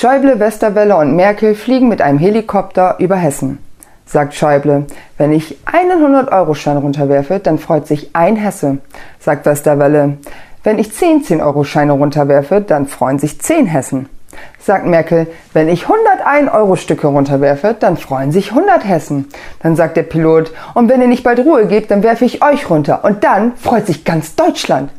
Schäuble, Westerwelle und Merkel fliegen mit einem Helikopter über Hessen. Sagt Schäuble, wenn ich einen 100-Euro-Schein runterwerfe, dann freut sich ein Hesse. Sagt Westerwelle, wenn ich 10 10-Euro-Scheine runterwerfe, dann freuen sich 10 Hessen. Sagt Merkel, wenn ich 101 Euro Stücke runterwerfe, dann freuen sich 100 Hessen. Dann sagt der Pilot, und wenn ihr nicht bald Ruhe gebt, dann werfe ich euch runter und dann freut sich ganz Deutschland.